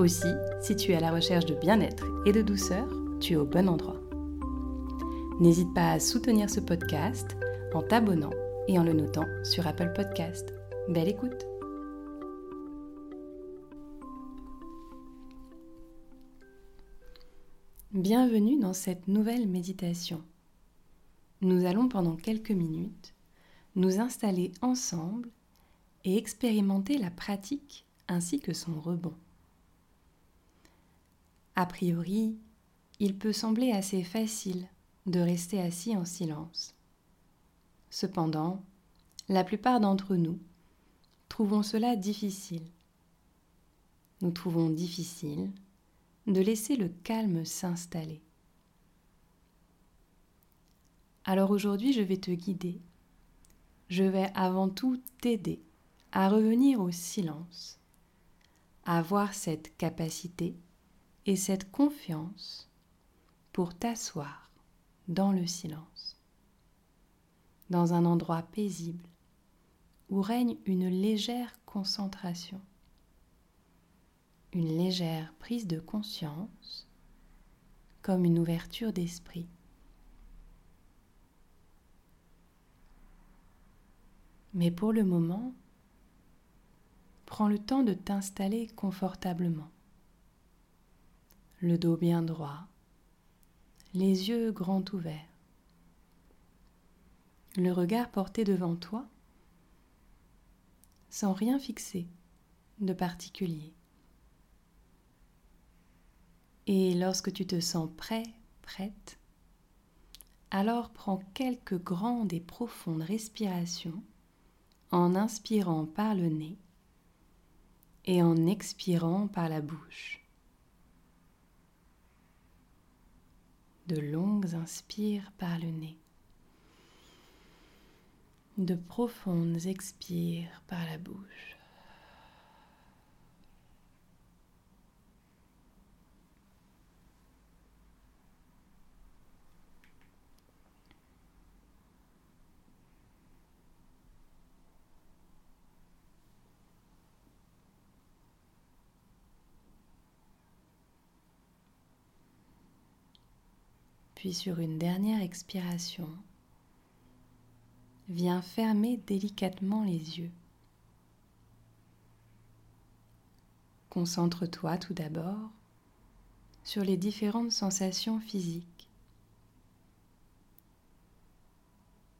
Aussi, si tu es à la recherche de bien-être et de douceur, tu es au bon endroit. N'hésite pas à soutenir ce podcast en t'abonnant et en le notant sur Apple Podcast. Belle écoute Bienvenue dans cette nouvelle méditation. Nous allons pendant quelques minutes nous installer ensemble et expérimenter la pratique ainsi que son rebond. A priori, il peut sembler assez facile de rester assis en silence. Cependant, la plupart d'entre nous trouvons cela difficile. Nous trouvons difficile de laisser le calme s'installer. Alors aujourd'hui, je vais te guider. Je vais avant tout t'aider à revenir au silence, à avoir cette capacité et cette confiance pour t'asseoir dans le silence, dans un endroit paisible où règne une légère concentration, une légère prise de conscience comme une ouverture d'esprit. Mais pour le moment, prends le temps de t'installer confortablement le dos bien droit, les yeux grands ouverts, le regard porté devant toi sans rien fixer de particulier. Et lorsque tu te sens prêt, prête, alors prends quelques grandes et profondes respirations en inspirant par le nez et en expirant par la bouche. De longues inspires par le nez, de profondes expires par la bouche. Puis sur une dernière expiration, viens fermer délicatement les yeux. Concentre-toi tout d'abord sur les différentes sensations physiques,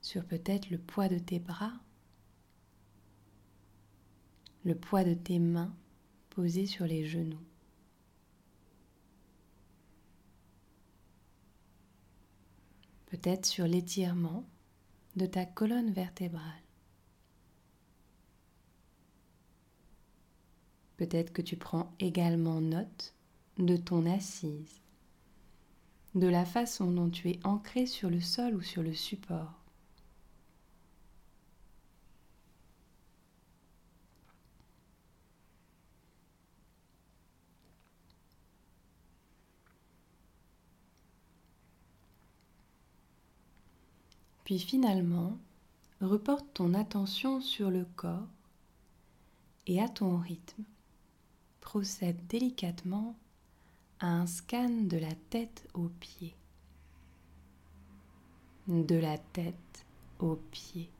sur peut-être le poids de tes bras, le poids de tes mains posées sur les genoux. Peut-être sur l'étirement de ta colonne vertébrale. Peut-être que tu prends également note de ton assise, de la façon dont tu es ancré sur le sol ou sur le support. Puis finalement, reporte ton attention sur le corps et à ton rythme, procède délicatement à un scan de la tête aux pieds. De la tête aux pieds.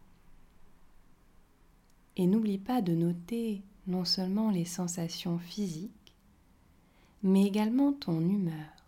Et n'oublie pas de noter non seulement les sensations physiques, mais également ton humeur.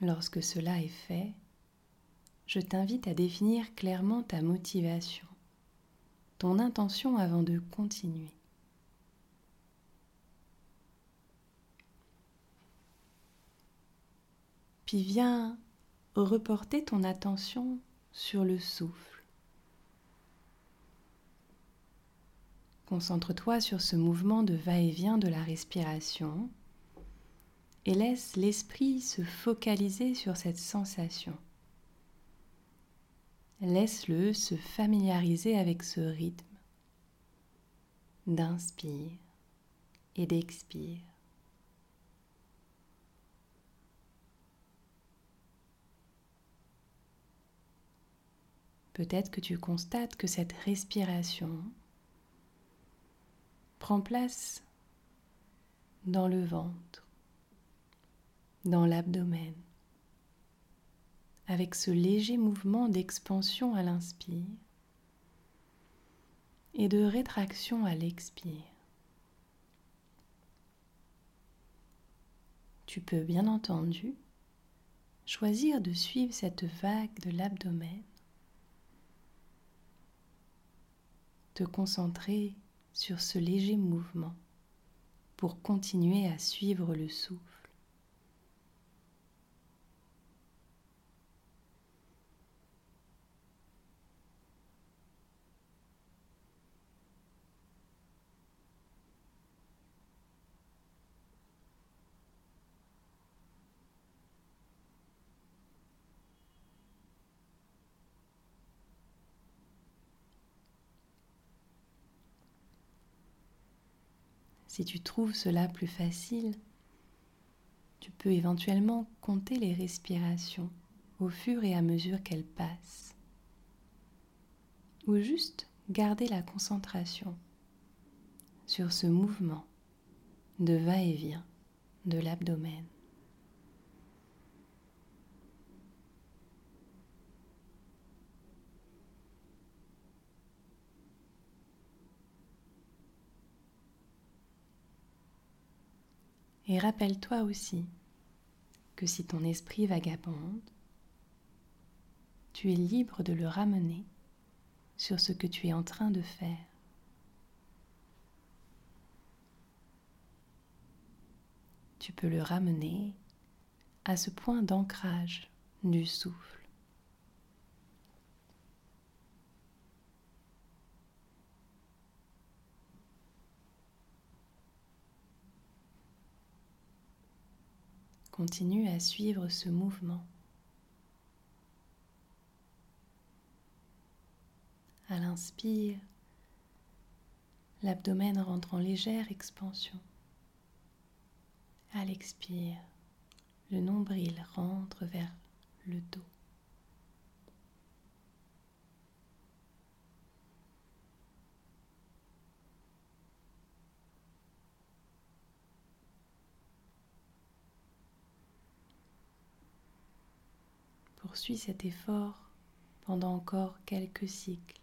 Lorsque cela est fait, je t'invite à définir clairement ta motivation, ton intention avant de continuer. Puis viens reporter ton attention sur le souffle. Concentre-toi sur ce mouvement de va-et-vient de la respiration et laisse l'esprit se focaliser sur cette sensation. Laisse-le se familiariser avec ce rythme d'inspire et d'expire. Peut-être que tu constates que cette respiration prend place dans le ventre, dans l'abdomen, avec ce léger mouvement d'expansion à l'inspire et de rétraction à l'expire. Tu peux bien entendu choisir de suivre cette vague de l'abdomen, te concentrer sur ce léger mouvement pour continuer à suivre le souffle. Si tu trouves cela plus facile, tu peux éventuellement compter les respirations au fur et à mesure qu'elles passent. Ou juste garder la concentration sur ce mouvement de va-et-vient de l'abdomen. Et rappelle-toi aussi que si ton esprit vagabonde, tu es libre de le ramener sur ce que tu es en train de faire. Tu peux le ramener à ce point d'ancrage du souffle. Continue à suivre ce mouvement. À l'inspire, l'abdomen rentre en légère expansion. À l'expire, le nombril rentre vers le dos. Poursuis cet effort pendant encore quelques cycles.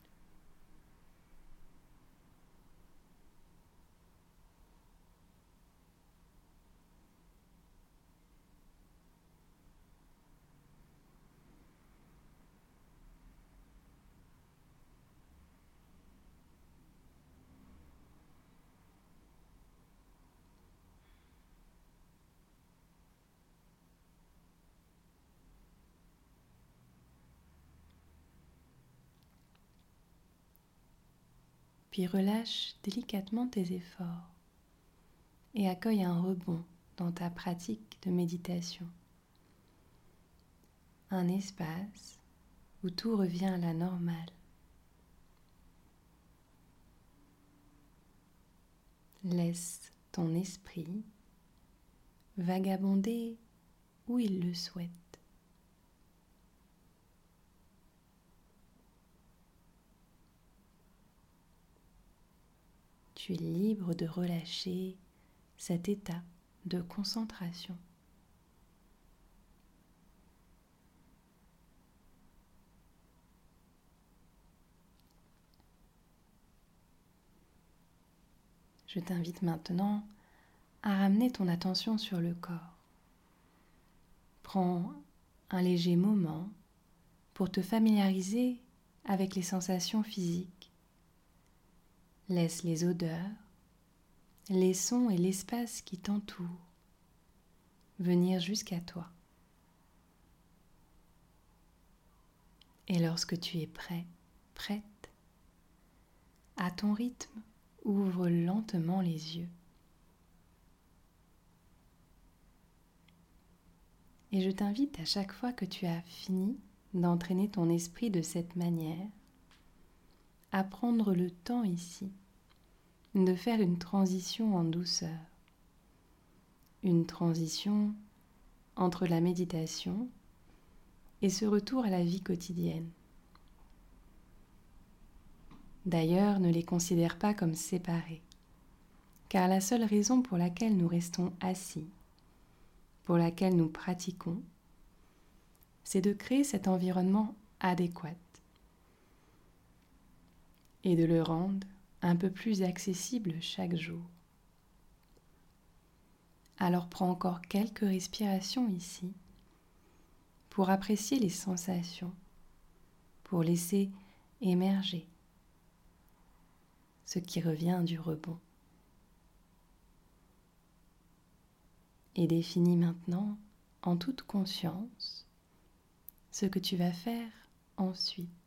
Puis relâche délicatement tes efforts et accueille un rebond dans ta pratique de méditation. Un espace où tout revient à la normale. Laisse ton esprit vagabonder où il le souhaite. Tu es libre de relâcher cet état de concentration. Je t'invite maintenant à ramener ton attention sur le corps. Prends un léger moment pour te familiariser avec les sensations physiques. Laisse les odeurs, les sons et l'espace qui t'entourent venir jusqu'à toi. Et lorsque tu es prêt, prête, à ton rythme, ouvre lentement les yeux. Et je t'invite à chaque fois que tu as fini d'entraîner ton esprit de cette manière, à prendre le temps ici de faire une transition en douceur, une transition entre la méditation et ce retour à la vie quotidienne. D'ailleurs, ne les considère pas comme séparés, car la seule raison pour laquelle nous restons assis, pour laquelle nous pratiquons, c'est de créer cet environnement adéquat et de le rendre un peu plus accessible chaque jour. Alors prends encore quelques respirations ici pour apprécier les sensations, pour laisser émerger ce qui revient du rebond. Et définis maintenant en toute conscience ce que tu vas faire ensuite.